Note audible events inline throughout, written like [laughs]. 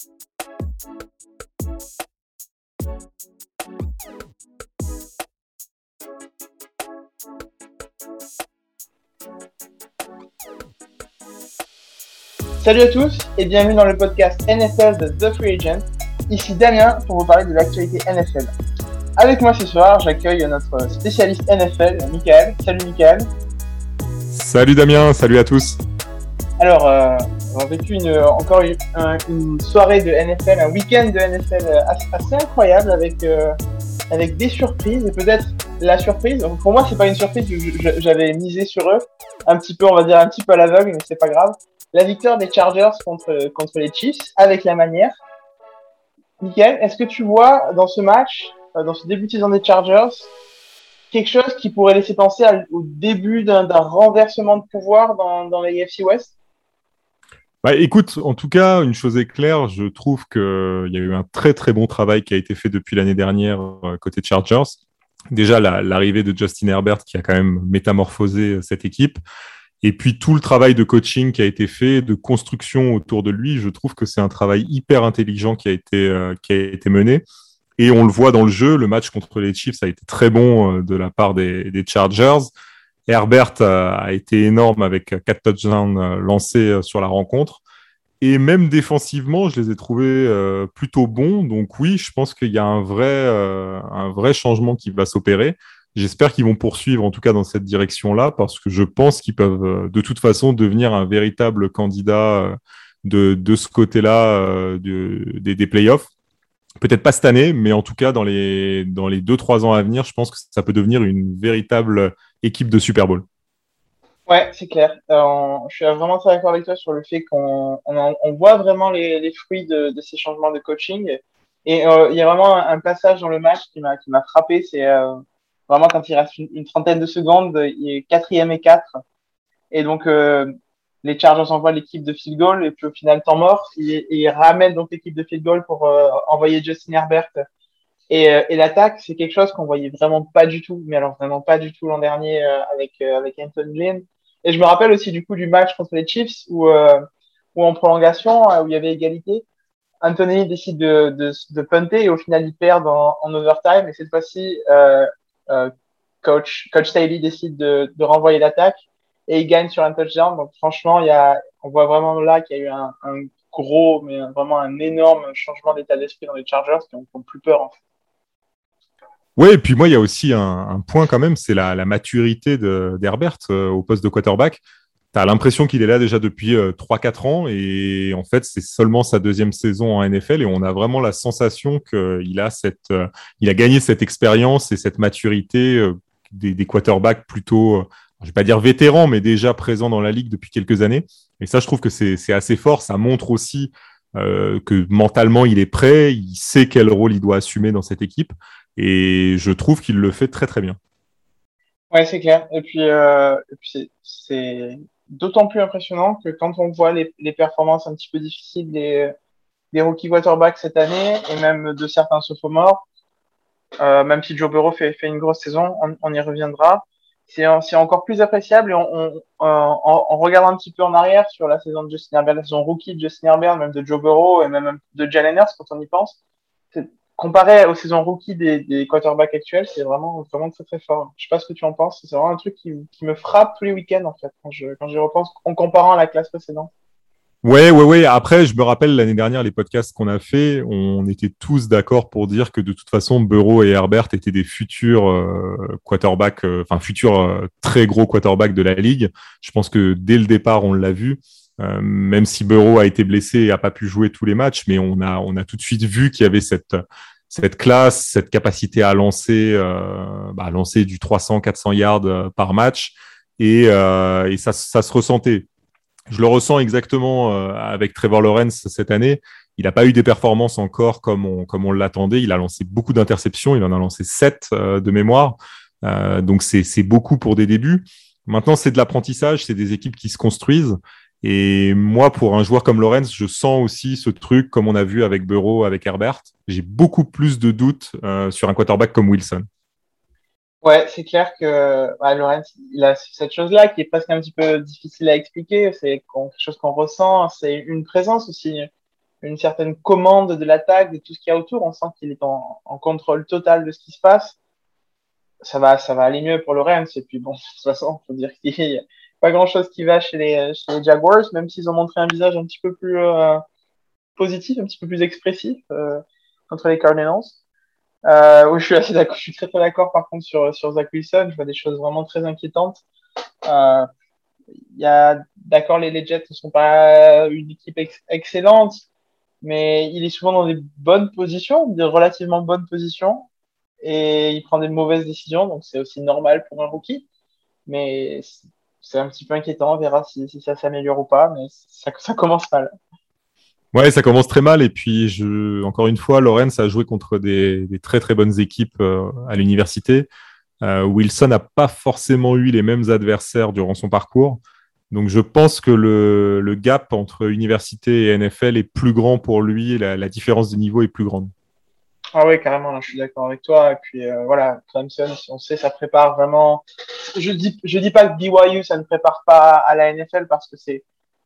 Salut à tous et bienvenue dans le podcast NFL de The Free Agent. Ici Damien pour vous parler de l'actualité NFL. Avec moi ce soir, j'accueille notre spécialiste NFL, Michael. Salut Michael. Salut Damien, salut à tous. Alors, euh, vécu une, encore une, soirée de NFL, un week-end de NFL assez, incroyable avec, euh, avec des surprises et peut-être la surprise. Pour moi, c'est pas une surprise, j'avais misé sur eux un petit peu, on va dire un petit peu à l'aveugle, mais c'est pas grave la victoire des Chargers contre, contre les Chiefs avec la manière. Nickel. Est-ce que tu vois dans ce match, euh, dans ce début de saison des Chargers, quelque chose qui pourrait laisser penser au début d'un renversement de pouvoir dans, dans la AFC West? Bah, écoute, en tout cas, une chose est claire, je trouve qu'il y a eu un très très bon travail qui a été fait depuis l'année dernière euh, côté Chargers. Déjà, l'arrivée de Justin Herbert qui a quand même métamorphosé euh, cette équipe. Et puis tout le travail de coaching qui a été fait, de construction autour de lui, je trouve que c'est un travail hyper intelligent qui a été euh, qui a été mené. Et on le voit dans le jeu, le match contre les Chiefs a été très bon euh, de la part des, des Chargers. Herbert a, a, été énorme avec quatre touchdowns euh, lancés sur la rencontre. Et même défensivement, je les ai trouvés plutôt bons. Donc oui, je pense qu'il y a un vrai, un vrai changement qui va s'opérer. J'espère qu'ils vont poursuivre en tout cas dans cette direction-là parce que je pense qu'ils peuvent euh, de toute façon devenir un véritable candidat euh, de, de ce côté-là euh, des, des playoffs. Peut-être pas cette année, mais en tout cas dans les dans les deux trois ans à venir, je pense que ça peut devenir une véritable équipe de Super Bowl. Ouais, c'est clair. je suis vraiment très d'accord avec toi sur le fait qu'on on, voit vraiment les, les fruits de, de, ces changements de coaching. Et il y a vraiment un, passage dans le match qui m'a qui m'a frappé, c'est Vraiment, quand il reste une, trentaine de secondes, il est quatrième et quatre. Et donc, euh, les Chargers envoient l'équipe de field goal et puis au final, temps mort, ils, ils ramènent donc l'équipe de field goal pour euh, envoyer Justin Herbert. Et, euh, et l'attaque, c'est quelque chose qu'on voyait vraiment pas du tout, mais alors vraiment pas du tout l'an dernier avec avec Anton Lynn. Et je me rappelle aussi du coup du match contre les Chiefs où où en prolongation où il y avait égalité, Anthony décide de, de, de punter et au final ils perdent en, en overtime. Et cette fois-ci, euh, euh, coach, coach Staley décide de, de renvoyer l'attaque et il gagne sur un touchdown. Donc franchement, il y a, on voit vraiment là qu'il y a eu un, gros, mais vraiment un énorme changement d'état d'esprit dans les Chargers qui ont, plus peur. Oui, et puis moi, il y a aussi un, point quand même, c'est la, maturité d'Herbert euh, au poste de quarterback. Tu as l'impression qu'il est là déjà depuis euh, 3-4 ans et en fait, c'est seulement sa deuxième saison en NFL et on a vraiment la sensation qu'il a, euh, a gagné cette expérience et cette maturité euh, des, quarterbacks plutôt, euh, je vais pas dire vétérans, mais déjà présents dans la ligue depuis quelques années. Et ça, je trouve que c'est assez fort. Ça montre aussi que mentalement, il est prêt, il sait quel rôle il doit assumer dans cette équipe et je trouve qu'il le fait très très bien. Ouais, c'est clair. Et puis, euh, puis c'est d'autant plus impressionnant que quand on voit les, les, performances un petit peu difficiles des, des rookie quarterbacks cette année et même de certains sophomores, euh, même si Joe Burrow fait, fait une grosse saison, on, on y reviendra. C'est encore plus appréciable et on, on, on, regarde un petit peu en arrière sur la saison de Justin Herbert, la saison rookie de Justin Herbert, même de Joe Burrow et même de Jalen Hurts quand on y pense comparé aux saisons rookies des, des quarterbacks actuels, c'est vraiment, vraiment très très fort. Je sais pas ce que tu en penses. C'est vraiment un truc qui, qui, me frappe tous les week-ends en fait quand je quand j'y repense en comparant à la classe précédente. Ouais, ouais, ouais. Après, je me rappelle l'année dernière, les podcasts qu'on a fait, on était tous d'accord pour dire que de toute façon, Burrow et Herbert étaient des futurs euh, quarterbacks, euh, enfin futurs euh, très gros quarterbacks de la ligue. Je pense que dès le départ, on l'a vu. Même si Burrow a été blessé et a pas pu jouer tous les matchs, mais on a on a tout de suite vu qu'il y avait cette cette classe, cette capacité à lancer, bah, lancer du 300-400 yards par match, et, euh, et ça, ça, se ressentait. Je le ressens exactement euh, avec Trevor Lawrence cette année. Il n'a pas eu des performances encore comme on, comme on l'attendait. Il a lancé beaucoup d'interceptions. Il en a lancé 7 euh, de mémoire. donc c'est beaucoup pour des débuts. Maintenant, c'est de l'apprentissage. C'est des équipes qui se construisent. Et moi, pour un joueur comme Lorenz, je sens aussi ce truc, comme on a vu avec Burrow, avec Herbert. J'ai beaucoup plus de doutes euh, sur un quarterback comme Wilson. Ouais, c'est clair que bah, Lorenz, il a cette chose-là qui est presque un petit peu difficile à expliquer. C'est quelque chose qu'on ressent. C'est une présence aussi. une certaine commande de l'attaque, de tout ce qu'il y a autour. On sent qu'il est en, contrôle total de ce qui se passe. Ça va, ça va aller mieux pour Rams. Et puis bon, [laughs] de toute façon, faut dire qu'il n'y a pas grand chose qui va chez les, chez les Jaguars, même s'ils ont montré un visage un petit peu plus euh, positif, un petit peu plus expressif euh, contre les Cardinals. Euh, oui, je suis assez d'accord. Je suis très très d'accord par contre sur sur Zach Wilson. Je vois des choses vraiment très inquiétantes. Euh, y a d'accord les, les Jets ne sont pas une équipe ex excellente, mais il est souvent dans des bonnes positions, des relativement bonnes positions, et il prend des mauvaises décisions, donc c'est aussi normal pour un rookie. Mais c'est un petit peu inquiétant, on verra si, si ça s'améliore ou pas, mais ça, ça commence mal. Ouais, ça commence très mal. Et puis, je, encore une fois, Lorenz a joué contre des, très très bonnes équipes euh, à l'université. Euh, Wilson n'a pas forcément eu les mêmes adversaires durant son parcours. Donc, je pense que le, le gap entre université et NFL est plus grand pour lui. La, la différence de niveau est plus grande. Ah oui, carrément, là, je suis d'accord avec toi. Et puis euh, voilà, Clemson, on sait, ça prépare vraiment. Je dis, je dis pas que BYU, ça ne prépare pas à la NFL parce que c'est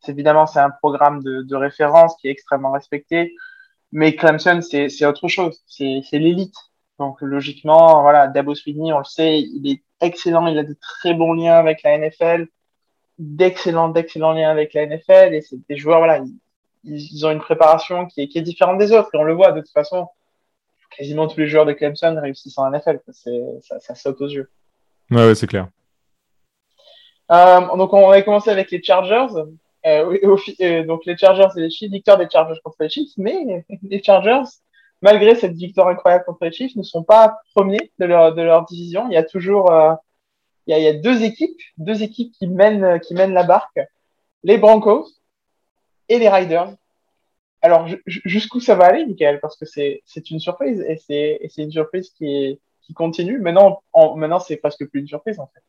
évidemment c'est un programme de, de, référence qui est extrêmement respecté. Mais Clemson, c'est autre chose. C'est l'élite. Donc logiquement, voilà, Dabo Sweeney, on le sait, il est excellent. Il a de très bons liens avec la NFL, d'excellents, d'excellents liens avec la NFL. Et c'est des joueurs, voilà, ils, ils, ont une préparation qui est, qui est différente des autres. Et on le voit de toute façon quasiment tous les joueurs de Clemson réussissent en NFL. Ça, ça, saute aux yeux. Ouais, ouais c'est clair. Euh, donc, on va commencer avec les Chargers. Euh, euh, donc, les Chargers et les Chiefs, victoire des Chargers contre les Chiefs, mais [laughs] les Chargers, malgré cette victoire incroyable contre les Chiefs, ne sont pas premiers de leur, division. Il y a toujours euh, il, y a, deux équipes, deux équipes qui mènent, qui mènent la barque. Les Broncos et les Riders alors, jusqu'où ça va aller, Michael? Parce que c'est une surprise et c'est une surprise qui, continue. Maintenant, en, maintenant c'est presque plus une surprise en fait.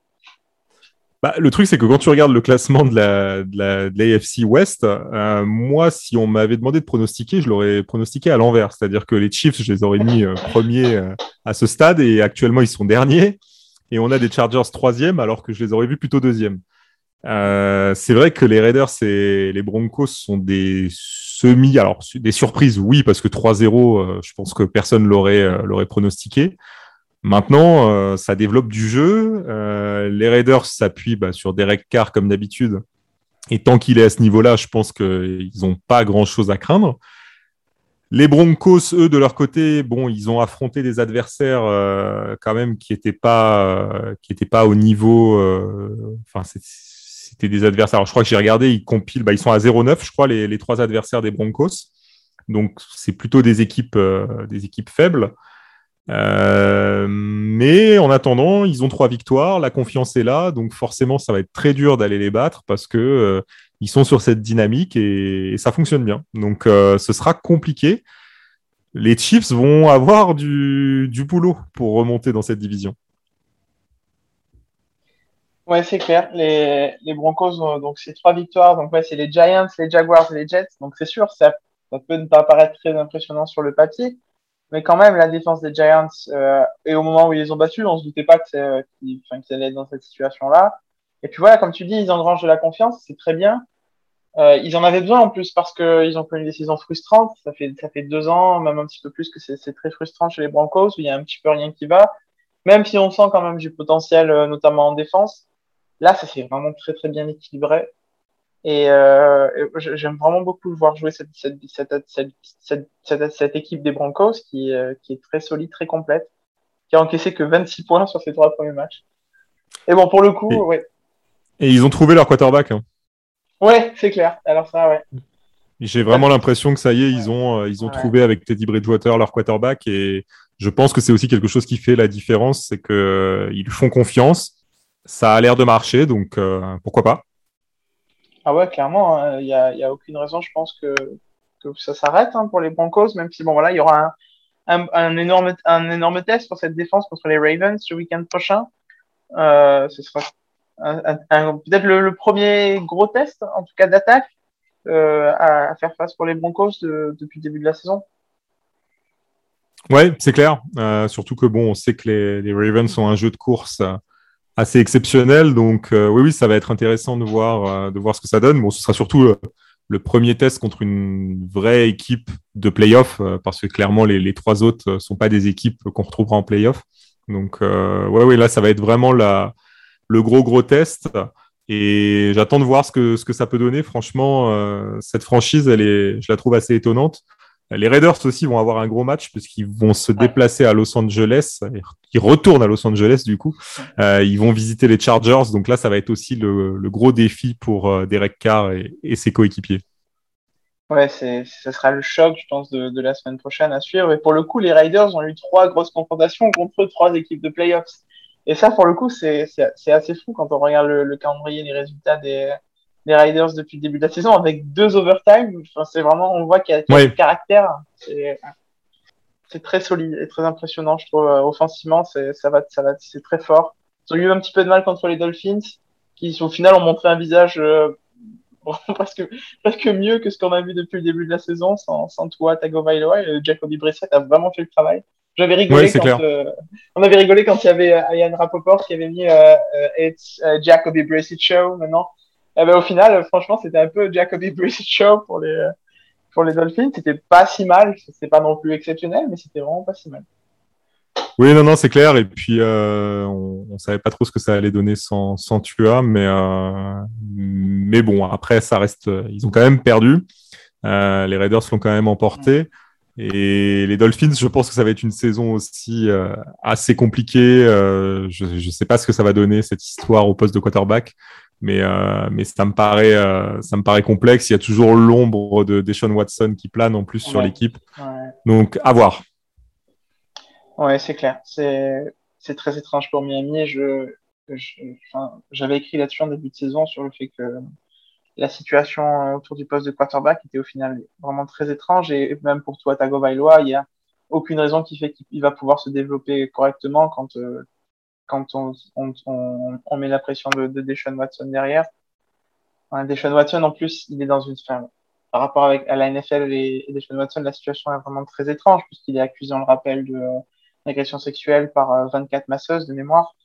Bah, le truc, c'est que quand tu regardes le classement de la, de l'AFC West, euh, moi, si on m'avait demandé de pronostiquer, je l'aurais pronostiqué à l'envers. C'est-à-dire que les Chiefs, je les aurais mis euh, premiers euh, à ce stade et actuellement, ils sont derniers. Et on a des Chargers troisième alors que je les aurais vus plutôt deuxième. Euh, c'est vrai que les Raiders et les Broncos sont des semi, alors des surprises, oui, parce que 3-0, euh, je pense que personne l'aurait l'aurait pronostiqué. Maintenant, euh, ça développe du jeu. les Raiders s'appuient bah, sur Derek Carr comme d'habitude. Et tant qu'il est à ce niveau-là, je pense qu'ils n'ont pas grand-chose à craindre. Les Broncos, eux, de leur côté, bon, ils ont affronté des adversaires euh, quand même qui n'étaient pas, euh, pas au niveau. Enfin, euh, c'était des adversaires. Alors, je crois que j'ai regardé, ils compilent, bah, ils sont à 0-9, je crois, les, trois adversaires des Broncos. Donc, c'est plutôt euh, des équipes faibles. Euh, mais en attendant, ils ont trois victoires, la confiance est là, donc forcément, ça va être très dur d'aller les battre parce que euh, ils sont sur cette dynamique et, ça fonctionne bien. Donc, euh, ce sera compliqué. Les Chiefs vont avoir du, boulot pour remonter dans cette division. Ouais, c'est clair. Les, Broncos, ont, donc c'est trois victoires. Donc ouais, c'est les Giants, les Jaguars les Jets. Donc c'est sûr, ça peut ne pas paraître très impressionnant sur le papier, mais quand même, la défense des Giants euh, et au moment où ils les ont battus, on se doutait pas c'est qu'ils qu allaient être dans cette situation-là. Et puis voilà, comme tu dis, ils engrangent de la confiance, c'est très bien. Euh, ils en avaient besoin en plus parce qu'ils ont connu des saisons frustrantes. Ça fait ça fait deux ans, même un petit peu plus que c'est très frustrant chez les Broncos où il y a un petit peu rien qui va. Même si on sent quand même du potentiel, euh, notamment en défense. Là, ça s'est vraiment très très bien équilibré. Et euh, j'aime vraiment beaucoup le voir jouer cette, cette, cette, cette, cette équipe des Broncos qui, euh, qui est très solide, très complète, qui a encaissé que 26 points sur ses trois premiers matchs. Et bon, pour le coup, et, ouais. Et ils ont trouvé leur quarterback. Hein. Ouais, c'est clair. Alors ça, ouais. J'ai vraiment l'impression que ça y est, ils ont, euh, ils ont ouais. trouvé avec Teddy Bridgewater leur quarterback et je pense que c'est aussi quelque chose qui fait la différence, c'est qu'ils euh, font confiance ça a l'air de marcher, donc euh, pourquoi pas Ah ouais, clairement, il hein, n'y a, aucune raison, je pense, que, ça s'arrête hein, pour les Broncos, même si bon voilà, il y aura un, énorme, test pour cette défense contre les Ravens ce week-end prochain. Euh, ce sera peut-être le, premier gros test, en tout cas d'attaque, euh, à, faire face pour les Broncos de, depuis le début de la saison. Ouais, c'est clair. Euh, surtout que bon, on sait que les, Ravens ont un jeu de course assez exceptionnel. Donc euh, oui, oui, ça va être intéressant de voir, euh, de voir ce que ça donne. Bon, ce sera surtout euh, le premier test contre une vraie équipe de playoff, parce que clairement, les, trois autres sont pas des équipes qu'on retrouvera en playoff. Donc, ouais, ouais, là, ça va être vraiment la, le gros, gros test. Et j'attends de voir ce que, ce que ça peut donner. Franchement, euh, cette franchise, elle est, je la trouve assez étonnante. Les Raiders aussi vont avoir un gros match puisqu'ils vont se déplacer à Los Angeles. Ils retournent à Los Angeles du coup. Euh, ils vont visiter les Chargers. Donc là, ça va être aussi le, le gros défi pour euh, Derek Carr et, et ses coéquipiers. Ouais, c'est, ce sera le choc, je pense, de, de, la semaine prochaine à suivre. Et pour le coup, les Raiders ont eu trois grosses confrontations contre trois équipes de playoffs. Et ça, pour le coup, c'est assez fou quand on regarde le, le calendrier, les résultats des, des Riders depuis le début de la saison avec deux overtime. Enfin, c'est vraiment, on voit qu'il y a, du caractère. C'est très solide et très impressionnant, je trouve. Offensivement, c'est ça va, ça va, c'est très fort. Ils ont eu un petit peu de mal contre les Dolphins, qui au final ont montré un visage euh, [laughs] presque, presque mieux que ce qu'on a vu depuis le début de la saison, sans, sans toi, Tagovailoa et Jacoby Brissett a vraiment fait le travail. J'avais rigolé quand euh, on avait rigolé quand il y avait euh, Ian Rapoport qui avait mis euh, euh It's Jacoby Brissett Show maintenant. Et ben, au final, franchement, c'était un peu Jacoby [laughs] Brissett Show pour les pour les Dolphins. C'était pas si mal, c'était pas non plus exceptionnel, mais c'était vraiment pas si mal. Oui, non, non, c'est clair. Et puis, euh, on, on, savait pas trop ce que ça allait donner sans, sans Tua, mais, euh, mais bon, après, ça reste. Ils ont quand même perdu. Euh, les Raiders l'ont quand même emporté. Et les Dolphins, je pense que ça va être une saison aussi euh, assez compliquée. Euh, je ne sais pas ce que ça va donner cette histoire au poste de quarterback, mais euh, mais ça me paraît euh, ça me paraît complexe. Il y a toujours l'ombre de Deshaun Watson qui plane en plus ouais. sur l'équipe. Ouais. Donc à voir. Ouais, c'est clair. C'est c'est très étrange pour Miami. Je j'avais écrit là-dessus en début de saison sur le fait que la situation euh, autour du poste de quarterback était au final vraiment très étrange et même pour toi Tagovailoa, il y a aucune raison qui fait qu'il va pouvoir se développer correctement quand euh, quand on, on, on, on, met la pression de, de Deshaun Watson derrière. Deshaun Watson en plus, il est dans une fin par rapport avec à la NFL et, Deshaun Watson, la situation est vraiment très étrange puisqu'il est accusé, on le rappelle, de euh, d'agression sexuelle par 24 masseuses de mémoire.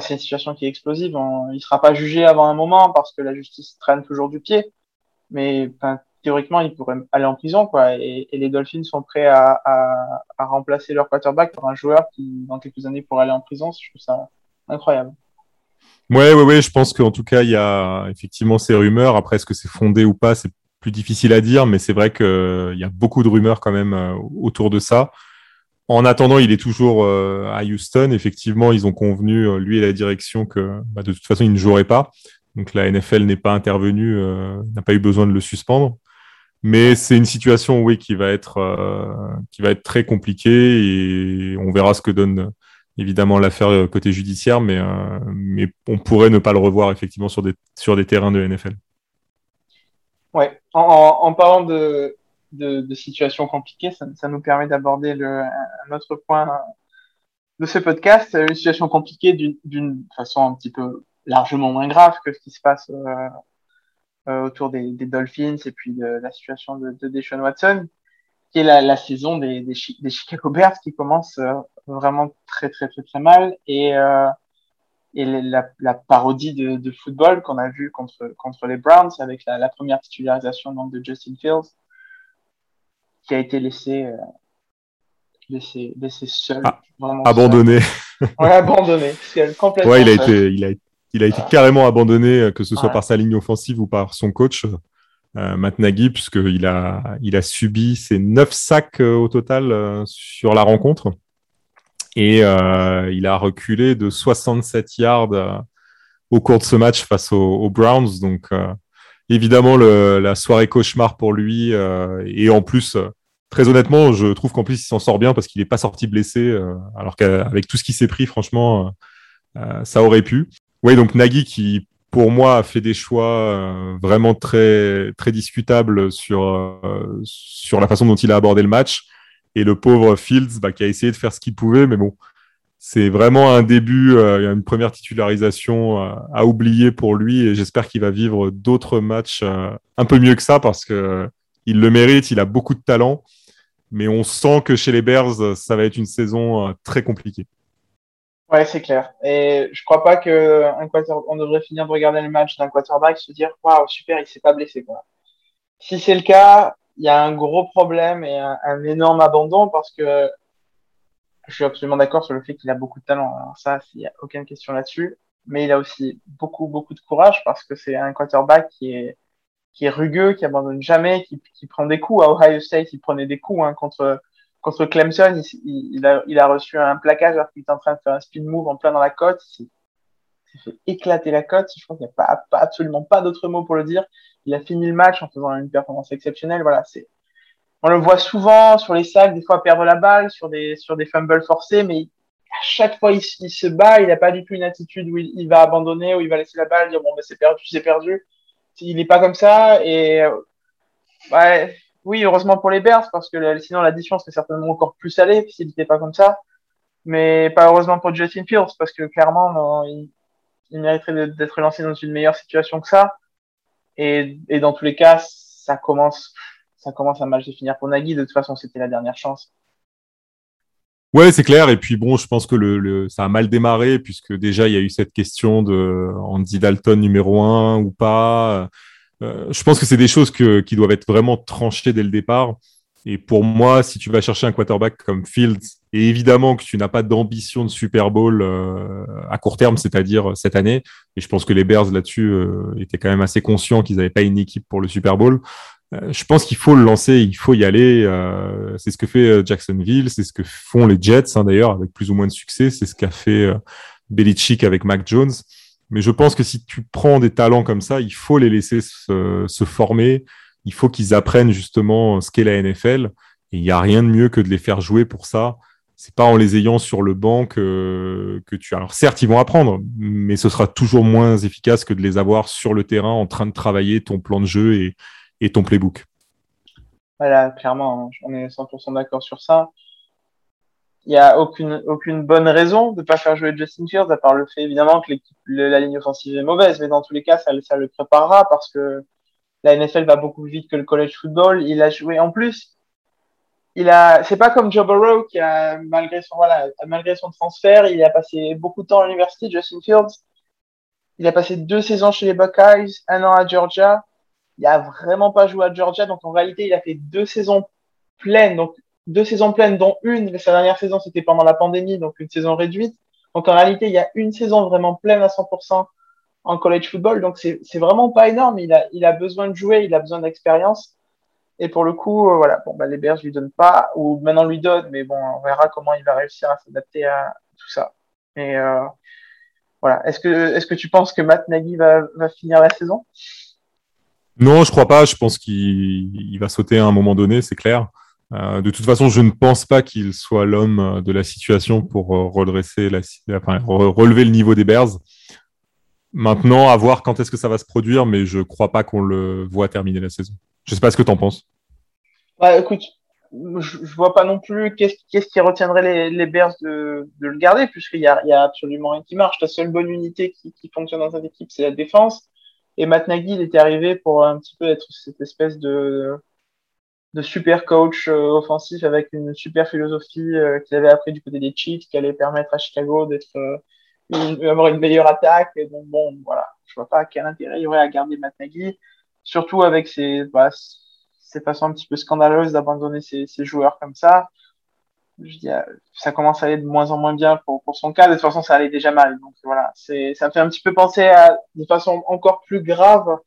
C'est une situation qui est explosive. Il sera pas jugé avant un moment parce que la justice traîne toujours du pied. Mais théoriquement, il pourrait aller en prison, quoi. Et, les Dolphins sont prêts à, à, remplacer leur quarterback par un joueur qui, dans quelques années, pourrait aller en prison. Je trouve ça incroyable. Ouais, ouais, ouais. Je pense qu'en tout cas, il y a effectivement ces rumeurs. Après, est-ce que c'est fondé ou pas, c'est plus difficile à dire, mais c'est vrai qu'il y a beaucoup de rumeurs quand même euh, autour de ça. En attendant, il est toujours euh, à Houston. Effectivement, ils ont convenu, euh, lui et la direction, que bah, de toute façon, il ne jouerait pas. Donc la NFL n'est pas intervenue, euh, n'a pas eu besoin de le suspendre. Mais c'est une situation, oui, qui va être euh, qui va être très compliquée et on verra ce que donne évidemment l'affaire côté judiciaire, mais euh, mais on pourrait ne pas le revoir effectivement sur des sur des terrains de NFL. Ouais, en, en, en parlant de de, de situations compliquées, ça, ça nous permet d'aborder un autre point de ce podcast, une situation compliquée d'une façon un petit peu largement moins grave que ce qui se passe euh, euh, autour des, des, Dolphins et puis de la situation de, de Deshaun Watson, qui est la, la saison des, des, des, Chicago Bears qui commence euh, vraiment très très très très mal et euh, et la, la, parodie de, de football qu'on a vu contre contre les Browns avec la, la première titularisation donc de Justin Fields qui a été laissé, euh, laissé, laissé seul. Ah, abandonné. Seul. Ouais, abandonné. Complètement ouais, il a seul. été, il a, il a été carrément abandonné, euh, que ce soit ouais. par sa ligne offensive ou par son coach, euh, Matt Nagy, puisqu'il a, il a subi ses neuf sacs euh, au total euh, sur la rencontre. Et il a reculé de 67 yards au cours de ce match face aux, aux Browns. Donc, évidemment, le, la soirée cauchemar pour lui. et en plus, très honnêtement, je trouve qu'en plus, il s'en sort bien parce qu'il n'est pas sorti blessé, alors qu'avec tout ce qui s'est pris, franchement, euh, ça aurait pu. Oui, donc Nagui qui, pour moi, a fait des choix euh, vraiment très, très discutables sur, sur la façon dont il a abordé le match. Et le pauvre Fields, bah, qui a essayé de faire ce qu'il pouvait, mais bon, c'est vraiment un début, euh, une première titularisation euh, à oublier pour lui et j'espère qu'il va vivre d'autres matchs euh, un peu mieux que ça parce que il le mérite, il a beaucoup de talent mais on sent que chez les Bears, ça va être une saison euh, très compliquée. Ouais, c'est clair. Et je crois pas que un on devrait finir de regarder le match d'un quarterback se dire waouh super, il s'est pas blessé quoi. si c'est le cas, il y a un gros problème et un, énorme abandon parce que je suis absolument d'accord sur le fait qu'il a beaucoup de talent. Alors ça, il n'y a aucune question là-dessus. Mais il a aussi beaucoup, beaucoup de courage parce que c'est un quarterback qui est, qui est rugueux, qui abandonne jamais, qui, qui prend des coups. À Ohio State, il prenait des coups hein, contre, contre Clemson. Il, a, il a reçu un plaquage alors qu'il était en train de faire un speed move en plein dans la côte. Il s'est fait éclater la côte. Je crois qu'il n'y a pas, pas, absolument pas d'autre mot pour le dire. Il a fini le match en faisant une performance exceptionnelle. Voilà, c'est on le voit souvent sur les sacs, des fois perdre la balle, sur des, sur des fumbles forcés, mais à chaque fois il, se bat, il n'a pas du tout une attitude où il, va abandonner, où il va laisser la balle, dire bon ben c'est perdu, c'est perdu. Il n'est pas comme ça et ouais, oui heureusement pour les Bears parce que sinon l'addition serait certainement encore plus salée s'il n'était pas comme ça. Mais pas heureusement pour Justin Fields parce que clairement il, mériterait d'être lancé dans une meilleure situation que ça. Et, et dans tous les cas, ça commence ça commence à mal se finir pour Nagui. De toute façon, c'était la dernière chance. Ouais, c'est clair. Et puis bon, je pense que le, ça a mal démarré puisque déjà il y a eu cette question de Andy Dalton numéro un ou pas. Euh, je pense que c'est des choses que, qui doivent être vraiment tranchées dès le départ. Et pour moi, si tu vas chercher un quarterback comme Fields, et évidemment que tu n'as pas d'ambition de Super Bowl euh, à court terme, c'est-à-dire cette année, et je pense que les Bears là-dessus euh, étaient quand même assez conscients qu'ils n'avaient pas une équipe pour le Super Bowl, euh, je pense qu'il faut le lancer, il faut y aller. Euh, c'est ce que fait euh, Jacksonville, c'est ce que font les Jets hein, d'ailleurs, avec plus ou moins de succès. C'est ce qu'a fait euh, Belichick avec Mac Jones. Mais je pense que si tu prends des talents comme ça, il faut les laisser se, former. Il faut qu'ils apprennent justement ce qu'est la NFL. Et il n'y a rien de mieux que de les faire jouer pour ça. C'est pas en les ayant sur le banc que, que tu. Alors certes, ils vont apprendre, mais ce sera toujours moins efficace que de les avoir sur le terrain en train de travailler ton plan de jeu et, et ton playbook. Voilà, clairement, hein, on est 100% d'accord sur ça. Il n'y a aucune, aucune bonne raison de pas faire jouer Justin Fields, à part le fait évidemment que la ligne offensive est mauvaise, mais dans tous les cas, ça, ça le préparera parce que la NFL va beaucoup plus vite que le college football. Il a joué en plus. Il a, c'est pas comme Joe Burrow qui a, malgré son, voilà, malgré son transfert, il a passé beaucoup de temps à l'université, Justin Fields. Il a passé deux saisons chez les Buckeyes, un an à Georgia il a vraiment pas joué à Georgia, donc en réalité, il a fait deux saisons pleines, donc deux saisons pleines, dont une, sa dernière saison, c'était pendant la pandémie, donc une saison réduite. Donc en réalité, il y a une saison vraiment pleine à 100% en college football, donc c'est vraiment pas énorme. Il a, besoin de jouer, il a besoin d'expérience. Et pour le coup, euh, voilà, bon, bah, les Bears lui donnent pas, ou maintenant lui donnent, mais bon, on verra comment il va réussir à s'adapter à tout ça. Et euh, voilà. Est-ce que, est-ce que tu penses que Matt Nagy va, va finir la saison? Non, je crois pas. Je pense qu'il va sauter à un moment donné, c'est clair. Euh, de toute façon, je ne pense pas qu'il soit l'homme de la situation pour euh, redresser la, enfin, relever le niveau des Bears. Maintenant, à voir quand est-ce que ça va se produire, mais je crois pas qu'on le voit terminer la saison. Je sais pas ce que tu en penses. Bah, écoute, je, je vois pas non plus qu'est-ce qui retiendrait les, les Bears de, le garder, puisqu'il y a, y a absolument rien qui marche. La seule bonne unité qui, qui fonctionne dans cette équipe, c'est la défense. Et Matt Nagy, il était arrivé pour un petit peu être cette espèce de, de super coach euh, offensif avec une super philosophie euh, qu'il avait appris du côté des Chiefs, qui allait permettre à Chicago d'être euh, avoir une meilleure attaque. Et donc bon, voilà, je vois pas quel intérêt il y aurait à garder Matt Nagy, surtout avec ses, bah, ses façons un petit peu scandaleuses d'abandonner ses, ses, joueurs comme ça je dis, ça commence à aller de moins en moins bien pour, pour son cas. De toute façon, ça allait déjà mal. Donc voilà, c'est, ça me fait un petit peu penser à, de façon encore plus grave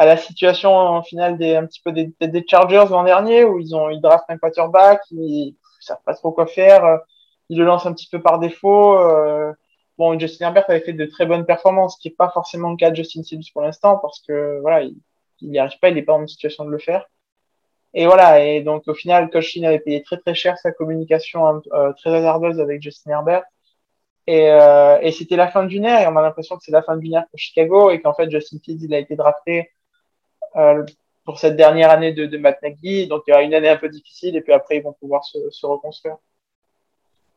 à la situation en finale des, petit peu des, Chargers l'an dernier où ils ont, ils draftent un quarterback, ils savent pas trop quoi faire, ils le lancent un petit peu par défaut. Euh, bon, Justin Herbert avait fait de très bonnes performances, ce qui est pas forcément le cas de Justin Fields pour l'instant parce que voilà, il n'y arrive pas, il n'est pas en situation de le faire. Et voilà, et donc au final, Cochin avait payé très très cher sa communication euh, très hasardeuse avec Justin Herbert. Et, euh, et c'était la fin d'une ère, et on a l'impression que c'est la fin d'une ère pour Chicago, et qu'en fait Justin Fields il a été drafté euh, pour cette dernière année de, de Matt Nagy, donc il y aura une année un peu difficile, et puis après ils vont pouvoir se, se reconstruire.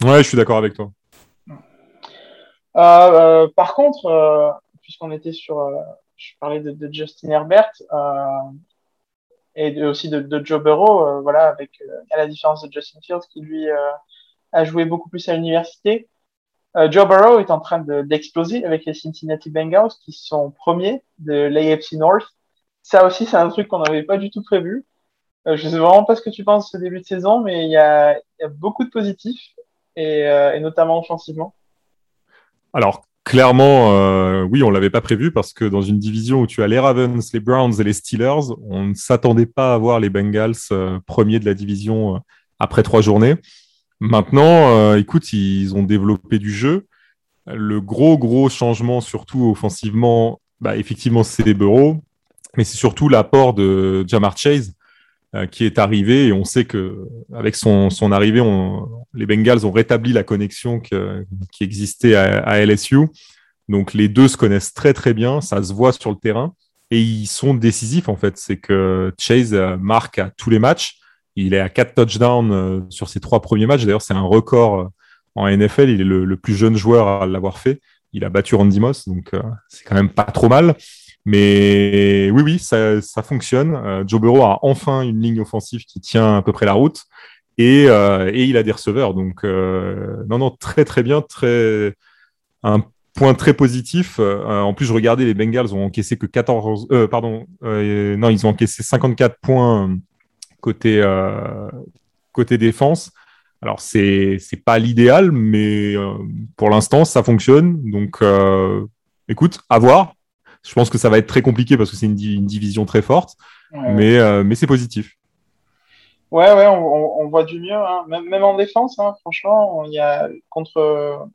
Ouais, je suis d'accord avec toi. Euh, euh par contre, euh, puisqu'on était sur, je parlais de, de Justin Herbert, et aussi de, de Joe Burrow, euh, voilà, avec euh, à la différence de Justin Fields qui lui euh, a joué beaucoup plus à l'université. Joe Burrow est en train d'exploser avec les Cincinnati Bengals qui sont premiers de l'AFC North ça aussi, c'est un truc qu'on n'avait pas du tout prévu. Euh, je sais vraiment pas ce que tu penses de ce début de saison, mais il y a, beaucoup de positifs, et, euh, et notamment offensivement. Alors, clairement, euh, oui, on l'avait pas prévu parce que dans une division où tu as les Ravens, les Browns et les Steelers, on ne s'attendait pas à voir les Bengals premiers de la division après trois journées. Maintenant, écoute, ils ont développé du jeu. Le gros, gros changement, surtout offensivement, bah, effectivement, c'est les Bureaux, mais c'est surtout l'apport de Jamar Chase euh, qui est arrivé et on sait que avec son, son arrivée, on, les Bengals ont rétabli la connexion que, qui existait à, à, LSU. Donc les deux se connaissent très très bien, ça se voit sur le terrain et ils sont décisifs en fait. C'est que Chase euh, marque à tous les matchs. Il est à quatre touchdowns euh, sur ses trois premiers matchs. D'ailleurs, c'est un record en NFL. Il est le, le plus jeune joueur à l'avoir fait. Il a battu Randy Moss, donc euh, c'est quand même pas trop mal. Mais oui, oui, ça, ça fonctionne. Euh, Joe Burrow a enfin une ligne offensive qui tient à peu près la route et, euh, et il a des receveurs. Donc, euh, non, non, très, très bien. Très, un point très positif. Euh, en plus, je regardais, les Bengals ont encaissé que 14, euh, pardon, euh, non, ils ont encaissé 54 points côté, côté défense. Alors, c'est c'est pas l'idéal, mais pour l'instant, ça fonctionne. Donc, écoute, à voir je pense que ça va être très compliqué parce que c'est une, une, division très forte, ouais. mais, euh, mais c'est positif. Ouais, ouais, on, on, voit du mieux. Hein. Même, même, en défense, hein, franchement, il y a contre,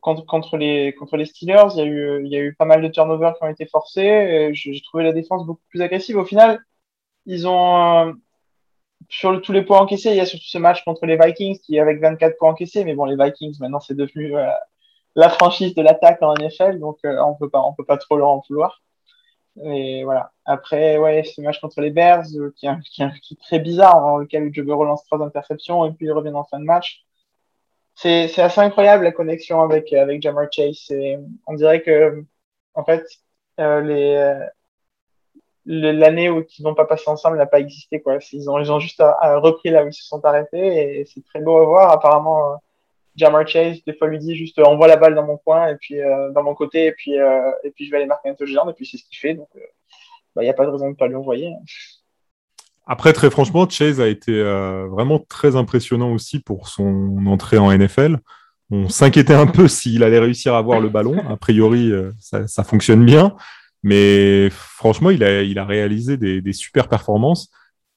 contre, contre, les, contre les Steelers, il y, a eu, il y a eu pas mal de turnovers qui ont été forcés. J'ai trouvé la défense beaucoup plus agressive. Au final, ils ont. Euh, sur le, tous les points encaissés, il y a surtout ce match contre les Vikings qui est avec 24 points encaissés. Mais bon, les Vikings, maintenant, c'est devenu. Euh, la franchise de l'attaque en NFL, donc euh, on peut pas, on peut pas trop leur en vouloir. Et voilà. Après, ouais, ce match contre les Bears, euh, qui, est, très bizarre, dans lequel Joe Burrow lance trois interceptions et puis il revient en fin de match. C'est, assez incroyable la connexion avec, avec Jamar Chase. Et on dirait que, en fait, euh, l'année où ils n'ont pas passé ensemble n'a pas existé, quoi. Ils ont, ils ont juste repris là où ils se sont arrêtés et c'est très beau à voir. Apparemment, Jamar Chase, des fois, lui dit juste euh, envoie la balle dans mon coin et puis euh, dans mon côté et puis euh, et puis je vais aller marquer un touchdown et puis c'est ce qu'il fait donc il bah, n'y a pas de raison de ne pas lui envoyer. Après, très franchement, Chase a été vraiment très impressionnant aussi pour son entrée en NFL. On s'inquiétait un peu s'il allait réussir à avoir le ballon. A priori, ça, fonctionne bien. Mais franchement, il a, il a réalisé des, des super performances.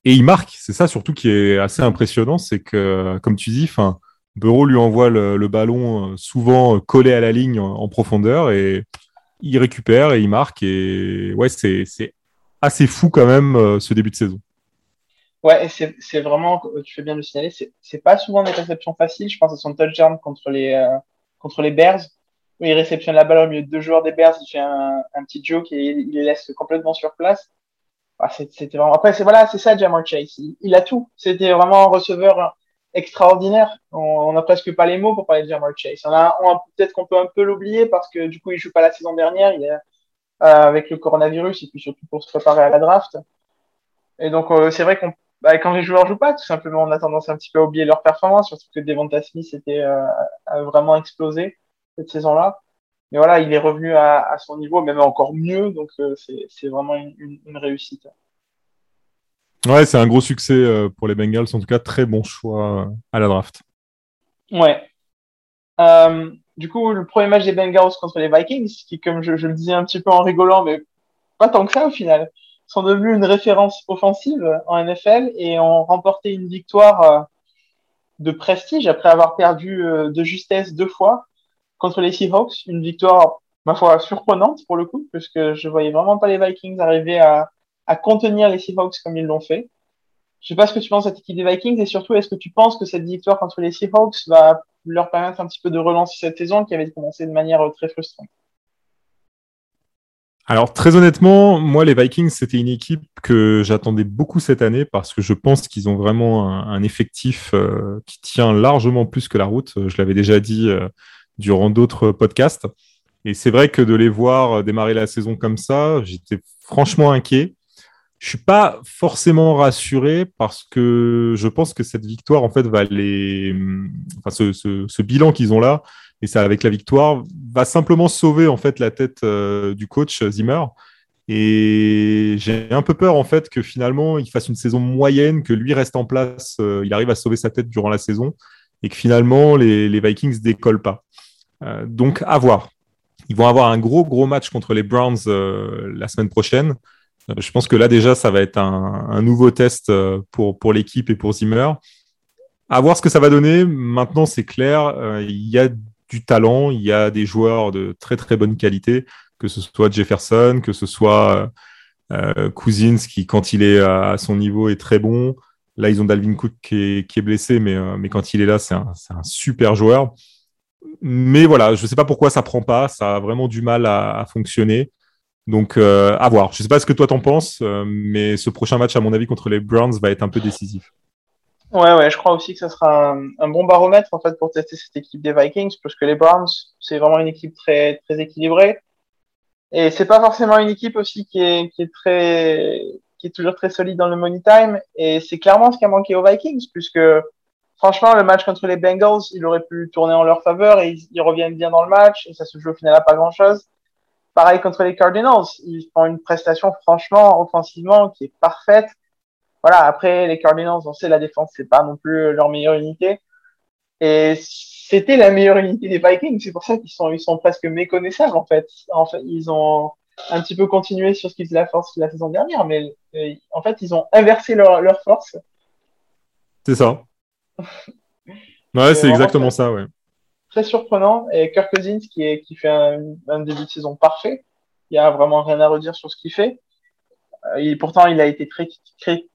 Et il marque. C'est ça surtout qui est assez impressionnant. C'est que, comme tu dis, enfin, Bureau lui envoie le, ballon euh, souvent collé à la ligne en, profondeur et il récupère et il marque. Et ouais, c'est assez fou quand même euh, ce début de saison. Ouais, c'est vraiment, tu fais bien de le signaler, c'est pas souvent des réceptions faciles. Je pense à son touchdown contre les, euh, contre les Bears, où il réceptionne la balle au milieu de deux joueurs des Bears, il fait un, petit joke et il les laisse complètement sur place. Ah, C'était vraiment. Après, c'est voilà, c'est ça, Jamar Chase. Il, il a tout. C'était vraiment un receveur extraordinaire. On, on a presque pas les mots pour parler de Jamar Chase. On a, peut-être qu'on peut un peu l'oublier parce que du coup, il joue pas la saison dernière. Il euh, avec le coronavirus et puis surtout pour se préparer à la draft. Et donc, euh, c'est vrai qu'on bah, quand les joueurs jouent pas, tout simplement, on a tendance un petit peu à oublier leur performance, surtout que Devonta Smith était euh, a vraiment explosé cette saison-là. Mais voilà, il est revenu à, son niveau, même encore mieux, donc c'est vraiment une réussite. Ouais, c'est un gros succès euh, pour les Bengals. En tout cas, très bon choix euh, à la draft. Ouais. Euh, du coup, le premier match des Bengals contre les Vikings, qui, comme je, je, le disais un petit peu en rigolant, mais pas tant que ça au final, sont devenus une référence offensive en NFL et ont remporté une victoire de prestige après avoir perdu de justesse deux fois contre les Seahawks. Une victoire, ma foi, surprenante pour le coup, puisque je voyais vraiment pas les Vikings arriver à à contenir les Seahawks comme ils l'ont fait. Je sais pas ce que tu penses de cette équipe des Vikings et surtout est-ce que tu penses que cette victoire contre les Seahawks va leur permettre un petit peu de relancer cette saison qui avait commencé de manière très frustrante? Alors très honnêtement, moi les Vikings c'était une équipe que j'attendais beaucoup cette année parce que je pense qu'ils ont vraiment un, effectif euh, qui tient largement plus que la route. Je l'avais déjà dit euh, durant d'autres podcasts. Et c'est vrai que de les voir démarrer la saison comme ça, j'étais franchement inquiet. Je suis pas forcément rassuré parce que je pense que cette victoire en fait va les, enfin ce, ce, bilan qu'ils ont là et ça avec la victoire va simplement sauver en fait la tête euh, du coach Zimmer Et j'ai un peu peur en fait que finalement il fasse une saison moyenne, que lui reste en place, euh, il arrive à sauver sa tête durant la saison, et que finalement les, les Vikings décollent pas. Euh, donc à voir. Ils vont avoir un gros gros match contre les Browns euh, la semaine prochaine. Je pense que là déjà ça va être un, un nouveau test pour, pour l'équipe et pour Zimmer. À voir ce que ça va donner. Maintenant c'est clair, il y a du talent, il y a des joueurs de très très bonne qualité que ce soit Jefferson, que ce soit euh, Cousins, qui quand il est à son niveau est très bon. Là, ils ont Dalvin Cook qui est, blessé, mais, euh, mais quand il est là, c'est un, super joueur. Mais voilà, je ne sais pas pourquoi ça prend pas. Ça a vraiment du mal à, fonctionner. Donc, euh, à voir. Je ne sais pas ce que toi t'en penses, mais ce prochain match, à mon avis, contre les Browns va être un peu décisif. Ouais, ouais, je crois aussi que ça sera un, bon baromètre en fait pour tester cette équipe des Vikings, parce que les Browns, c'est vraiment une équipe très très équilibrée. Et c'est pas forcément une équipe aussi qui est, qui est très, qui est toujours très solide dans le money time. Et c'est clairement ce qui a manqué aux Vikings, puisque franchement, le match contre les Bengals, il aurait pu tourner en leur faveur et ils, reviennent bien dans le match et ça se joue au final à pas grand chose. Pareil contre les Cardinals, ils font une prestation franchement offensivement qui est parfaite. Voilà, après les Cardinals, on sait la défense c'est pas non plus leur meilleure unité. Et c'était la meilleure unité des Vikings. C'est pour ça qu'ils sont, ils sont presque méconnaissables, en fait. En fait, ils ont un petit peu continué sur ce qu'ils faisaient la force la saison dernière, mais euh, en fait, ils ont inversé leur, leur force. C'est ça. [laughs] ouais, c'est exactement ça, ouais. Très surprenant. Et Kirk Cousins qui, est, qui fait un, début de saison parfait. Il n'y a vraiment rien à redire sur ce qu'il fait. Et euh, pourtant, il a été très,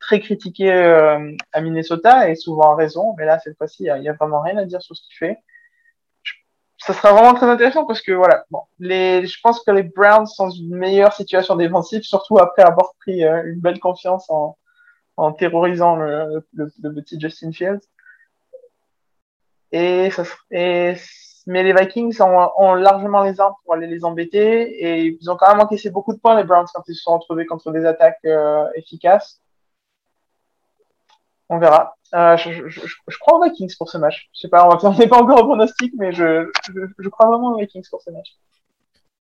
très, critiqué euh, à Minnesota et souvent à raison. Mais là, cette fois-ci, il n'y a, vraiment rien à dire sur ce qu'il fait. ça sera vraiment très intéressant parce que voilà, les, je pense que les Browns sont dans une meilleure situation défensive, surtout après avoir pris euh, une belle confiance en, en terrorisant le, petit Justin Fields. Et, ça, et mais les Vikings ont, largement les armes pour aller les embêter et ils ont quand même encaissé beaucoup de points les Browns quand ils se sont retrouvés contre des attaques euh, efficaces. On verra. Euh, je, crois aux Vikings pour ce match. Je sais pas, on [laughs] n'est pas encore au pronostic, mais je, crois vraiment aux Vikings pour ce match.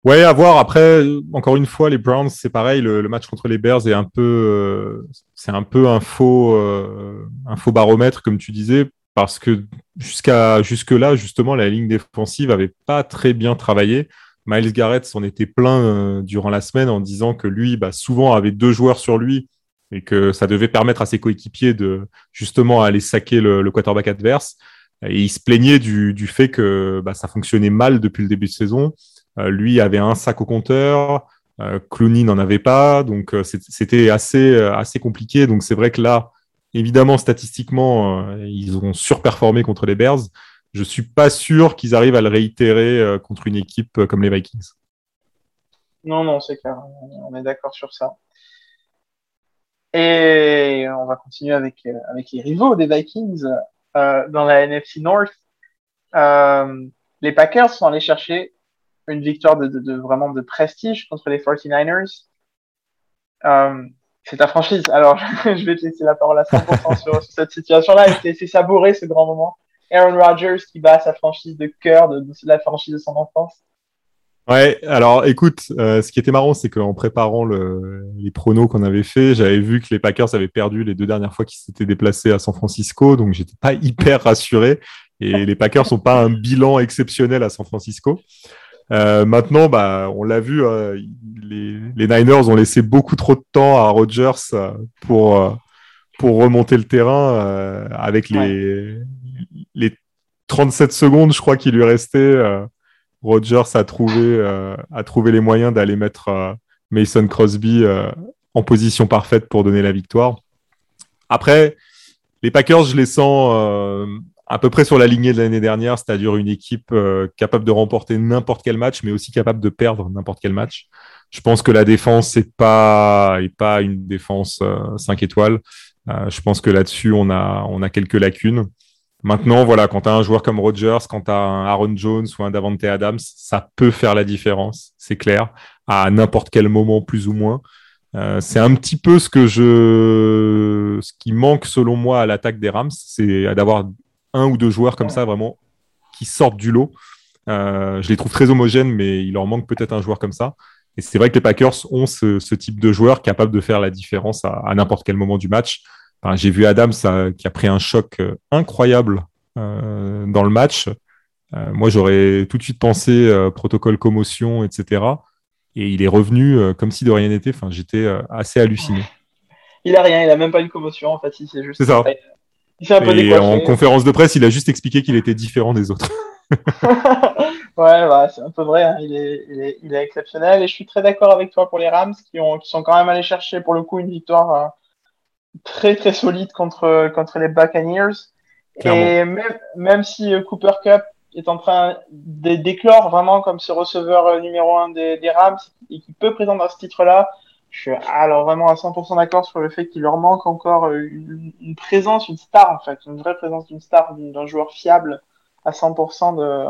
Ouais, à voir. Après, encore une fois, les Browns, c'est pareil. Le, match contre les Bears est un peu, euh, c'est un peu un faux, un faux baromètre, comme tu disais, parce que jusqu'à jusque-là, justement, la ligne défensive n'avait pas très bien travaillé. Miles Garrett s'en était plein euh, durant la semaine en disant que lui, bah, souvent, avait deux joueurs sur lui et que ça devait permettre à ses coéquipiers de justement aller saquer le, quarterback adverse. Et il se plaignait du, du fait que bah, ça fonctionnait mal depuis le début de saison. Euh, lui avait un sac au compteur, euh, Clooney n'en avait pas, donc euh, c'était assez, assez compliqué. Donc c'est vrai que là, Évidemment, statistiquement, euh, ils ont surperformé contre les Bears. Je suis pas sûr qu'ils arrivent à le réitérer euh, contre une équipe euh, comme les Vikings. Non, non, c'est clair. On est d'accord sur ça. Et on va continuer avec, les rivaux des Vikings dans la NFC North. les Packers sont allés chercher une victoire de, vraiment de prestige contre les 49ers c'est ta franchise. Alors, [laughs] je vais te laisser la parole à 100% sur, cette situation-là et c'est savourer ce grand moment. Aaron Rodgers qui bat sa franchise de cœur, de, la franchise de son enfance. Ouais, alors écoute, euh, ce qui était marrant, c'est qu'en préparant le, les pronos qu'on avait fait, j'avais vu que les Packers avaient perdu les deux dernières fois qu'ils s'étaient déplacés à San Francisco, donc j'étais pas [laughs] hyper rassuré. Et les Packers n'ont pas un bilan exceptionnel à San Francisco. Euh, maintenant, bah, on l'a vu, euh, les, les, Niners ont laissé beaucoup trop de temps à Rodgers euh, pour, euh, pour remonter le terrain euh, avec les, les 37 secondes, je crois qu'il lui restait. Rodgers a trouvé, a trouvé les moyens d'aller mettre Mason Crosby en position parfaite pour donner la victoire. Après, les Packers, je les sens à peu près sur la lignée de l'année dernière, c'est-à-dire une équipe euh, capable de remporter n'importe quel match, mais aussi capable de perdre n'importe quel match. Je pense que la défense n'est pas, pas une défense euh, 5 étoiles. Euh, je pense que là-dessus, on a, on a quelques lacunes. Maintenant, voilà, quand tu as un joueur comme Rodgers, quand tu as un Aaron Jones ou un Davante Adams, ça peut faire la différence, c'est clair, à n'importe quel moment plus ou moins. Euh, c'est un petit peu ce que je, ce qui manque selon moi à l'attaque des Rams, c'est d'avoir un ou deux joueurs comme ça vraiment qui sortent du lot. Euh, je les trouve très homogènes, mais il leur manque peut-être un joueur comme ça. Et c'est vrai que les Packers ont ce, type de joueur capable de faire la différence à, n'importe quel moment du match. J'ai vu Adams qui a pris un choc euh, incroyable euh, dans le match. Euh, moi, j'aurais tout de suite pensé protocole commotion, etc. Et il est revenu comme si de rien n'était. Enfin, j'étais assez halluciné. Il a rien, il a même pas une commotion. En fait, c'est juste. C'est ça. Et en conférence de presse, il a juste expliqué qu'il était différent des autres. [laughs] ouais, bah, c'est un peu vrai. Hein. Il, est, il, est, il, est, exceptionnel. Et je suis très d'accord avec toi pour les Rams qui, ont, qui sont quand même allés chercher pour le coup une victoire euh, très très solide contre, contre les Buccaneers. Et même, même si euh, Cooper Cup est en train d'éclore vraiment comme ce receveur euh, numéro un des, des Rams et qui peut présenter ce titre-là, je suis alors vraiment à 100% d'accord sur le fait qu'il leur manque encore une, une, présence, une star en fait, une vraie présence d'une star, d'un joueur fiable à 100% de,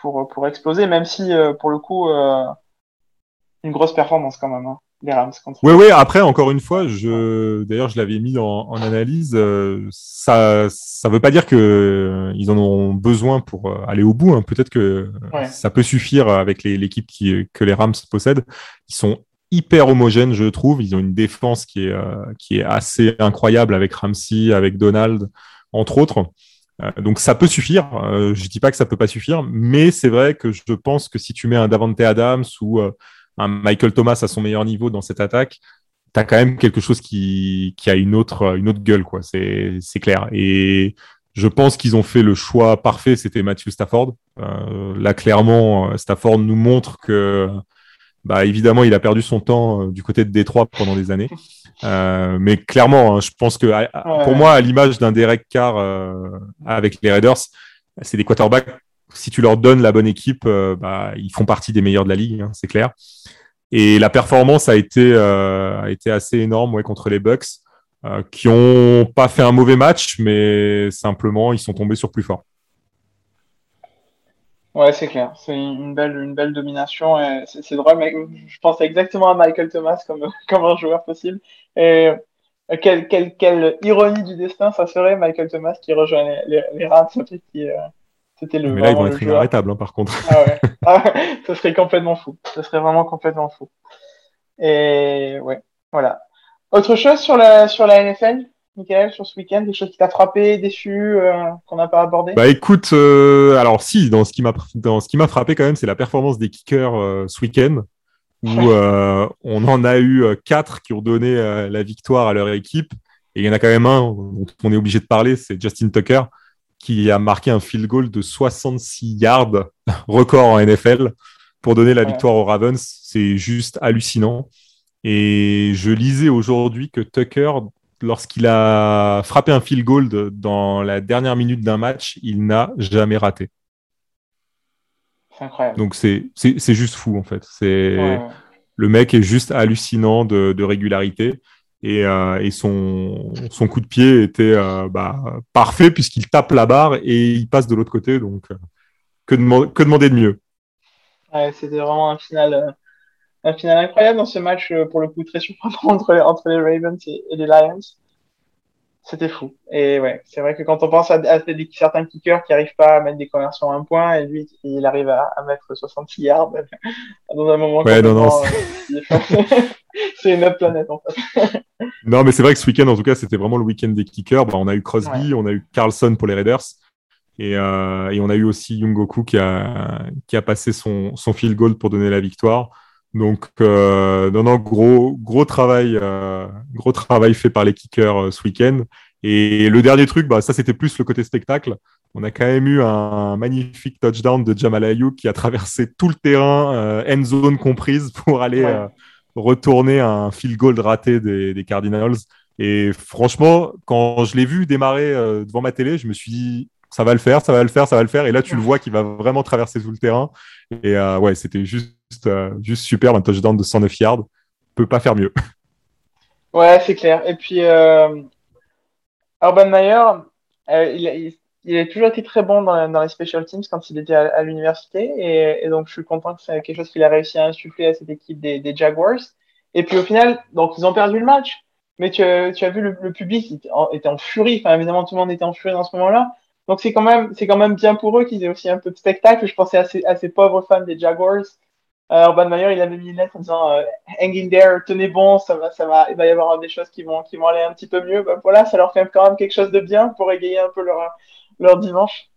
pour, pour exploser, même si euh, pour le coup, euh, une grosse performance quand même. Hein, les Rams Oui, oui, après, encore une fois, je... d'ailleurs, je l'avais mis en, en analyse. Euh, ça ça veut pas dire que ils en ont besoin pour aller au bout. Hein. Peut-être que ça peut suffire avec l'équipe qui, que les Rams possèdent. Ils sont hyper homogènes, je trouve. Ils ont une défense qui est, qui est assez incroyable avec Ramsey, avec Donald, entre autres. Euh, donc ça peut suffire. Euh, je dis pas que ça peut pas suffire, mais c'est vrai que je pense que si tu mets un Davante Adams ou euh, un Michael Thomas à son meilleur niveau dans cette attaque, tu as quand même quelque chose qui, qui a une autre, une autre gueule, quoi. C'est, c'est clair. Et je pense qu'ils ont fait le choix parfait, c'était Matthew Stafford. Euh, là, clairement, Stafford nous montre que, bah, évidemment, il a perdu son temps du côté de Détroit pendant des années. Euh, mais clairement, hein, je pense que pour moi, à l'image d'un Derek Carr euh, avec les Raiders, c'est des quarterbacks. Si tu leur donnes la bonne équipe, euh, bah, ils font partie des meilleurs de la ligue, hein, c'est clair. Et la performance a été, a été assez énorme ouais, contre les Bucks, qui ont pas fait un mauvais match, mais simplement ils sont tombés sur plus fort. Ouais, c'est clair. C'est une belle, une belle domination. C'est drôle, mais je pensais exactement à Michael Thomas comme, [laughs] comme un joueur possible. Et euh, quelle, quelle, quelle ironie du destin ça serait Michael Thomas qui rejoint les, les, Rams. Qui, euh, c'était le. Mais là, ils vont être inarrêtables, hein, par contre. Ah ouais. [laughs] Ah, ça serait complètement fou. Ça serait vraiment complètement fou. Et ouais, voilà. Autre chose sur la, sur la NFL Michael, sur ce week-end, quelque chose qui t'a frappé, déçu, euh, qu'on n'a pas abordé? Bah écoute, euh, alors si, dans ce qui m'a dans ce qui m'a frappé quand même, c'est la performance des kickers euh, ce week-end, où on en a eu quatre qui ont donné la victoire à leur équipe, et il y en a quand même un dont on est obligé de parler, c'est Justin Tucker, qui a marqué un field goal de 66 yards, [laughs] record en NFL, pour donner la victoire aux Ravens. C'est juste hallucinant. Et je lisais aujourd'hui que Tucker lorsqu'il a frappé un field goal dans la dernière minute d'un match, il n'a jamais raté. C'est incroyable. Donc c'est juste fou en fait. C'est le mec est juste hallucinant de, régularité et, euh, et son, son, coup de pied était euh, bah, parfait puisqu'il tape la barre et il passe de l'autre côté. Donc euh, que, que, demander de mieux? C'était vraiment un final un final incroyable dans ce match, euh, pour le coup, très surprenant [laughs] entre, entre les Ravens et, les Lions. C'était fou. Et ouais, c'est vrai que quand on pense à, certains kickers qui n'arrivent pas à mettre des conversions à un point, et lui, il arrive à, mettre 66 yards [laughs] dans un moment ouais, non, non, euh, [laughs] c'est une autre planète en fait. non, mais c'est vrai que ce week-end, en tout cas, c'était vraiment le week-end des kickers. Bah, on a eu Crosby, on a eu Carlson pour les Raiders. Et, euh, et, on a eu aussi Yungoku qui a, qui a passé son, son field goal pour donner la victoire. Donc, euh, non, non, gros, gros travail, euh, gros travail fait par les kickers euh, ce week-end. Et le dernier truc, bah, ça, c'était plus le côté spectacle. On a quand même eu un magnifique touchdown de Jamal Ayuk qui a traversé tout le terrain, euh, end zone comprise, pour aller euh, retourner un field goal raté des, des, Cardinals. Et franchement, quand je l'ai vu démarrer devant ma télé, je me suis dit, ça va le faire, ça va le faire, ça va le faire. Et là, tu le vois qu'il va vraiment traverser tout le terrain. Et ouais, c'était juste euh, juste, super, un touchdown de 109 yards. Peut pas faire mieux. [laughs] Ouais, c'est clair. Et puis, euh, Urban Meyer, euh, il, il, a toujours été très bon dans, les special teams quand il était à, l'université. Et, donc, je suis content que c'est quelque chose qu'il a réussi à insuffler à cette équipe des, Jaguars. Et puis, au final, donc, ils ont perdu le match. Mais tu, as vu le, public était en, était en, furie. Évidemment, tout le monde était en furie dans ce moment-là. Donc, c'est quand même, bien pour eux qu'ils aient aussi un peu de spectacle. Je pensais à ces, pauvres fans des Jaguars Urban Meyer, il avait mis une lettre en disant euh, Hang in there, tenez bon, ça va, ça va, il va y avoir des choses qui vont, qui vont aller un petit peu mieux. Ben, voilà, ça leur fait quand même quelque chose de bien pour égayer un peu leur, leur dimanche.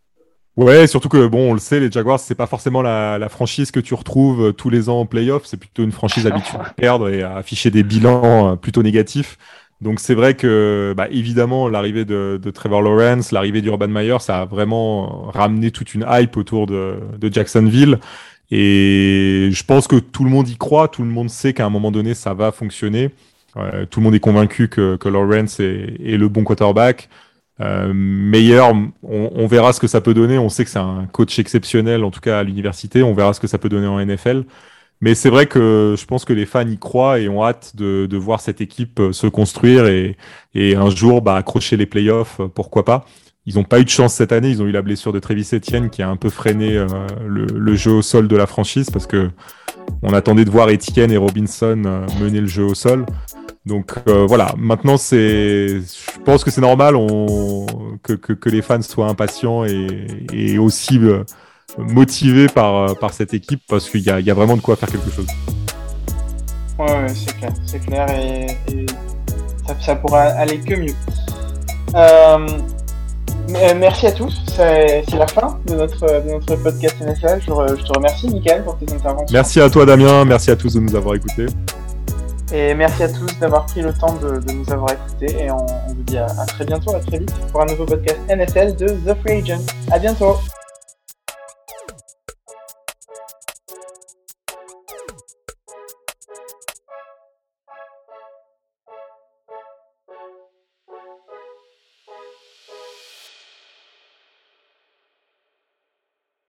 Ouais, surtout que bon, on le sait, les Jaguars, c'est pas forcément la, la, franchise que tu retrouves tous les ans en playoff. C'est plutôt une franchise habituée à perdre et à afficher des bilans plutôt négatifs. Donc c'est vrai que, bah, évidemment, l'arrivée de, de, Trevor Lawrence, l'arrivée d'Urban Meyer, ça a vraiment ramené toute une hype autour de, de, Jacksonville. Et je pense que tout le monde y croit, tout le monde sait qu'à un moment donné, ça va fonctionner. Euh, tout le monde est convaincu que, que Lawrence est, est, le bon quarterback. Euh, Meyer, on, on, verra ce que ça peut donner. On sait que c'est un coach exceptionnel, en tout cas à l'université. On verra ce que ça peut donner en NFL. Mais c'est vrai que je pense que les fans y croient et ont hâte de, de voir cette équipe se construire et, et un jour bah, accrocher les playoffs, pourquoi pas. Ils n'ont pas eu de chance cette année, ils ont eu la blessure de Travis Etienne qui a un peu freiné euh, le, jeu au sol de la franchise parce que on attendait de voir Etienne et Robinson mener le jeu au sol. Donc voilà, maintenant c'est, je pense que c'est normal que, les fans soient impatients et, aussi motivé par, euh, cette équipe parce qu'il y a, y a, vraiment de quoi faire quelque chose. Ouais, c'est clair, c'est clair et, ça, ça, pourra aller que mieux. Euh, merci à tous, c'est la fin de notre, de notre podcast NFL. Je, je te remercie, Michael, pour tes interventions. Merci à toi, Damien, merci à tous de nous avoir écoutés. Et merci à tous d'avoir pris le temps de, de, nous avoir écoutés. Et on, on vous dit à, à, très bientôt, à très vite pour un nouveau podcast NFL de The Free Agent. À bientôt!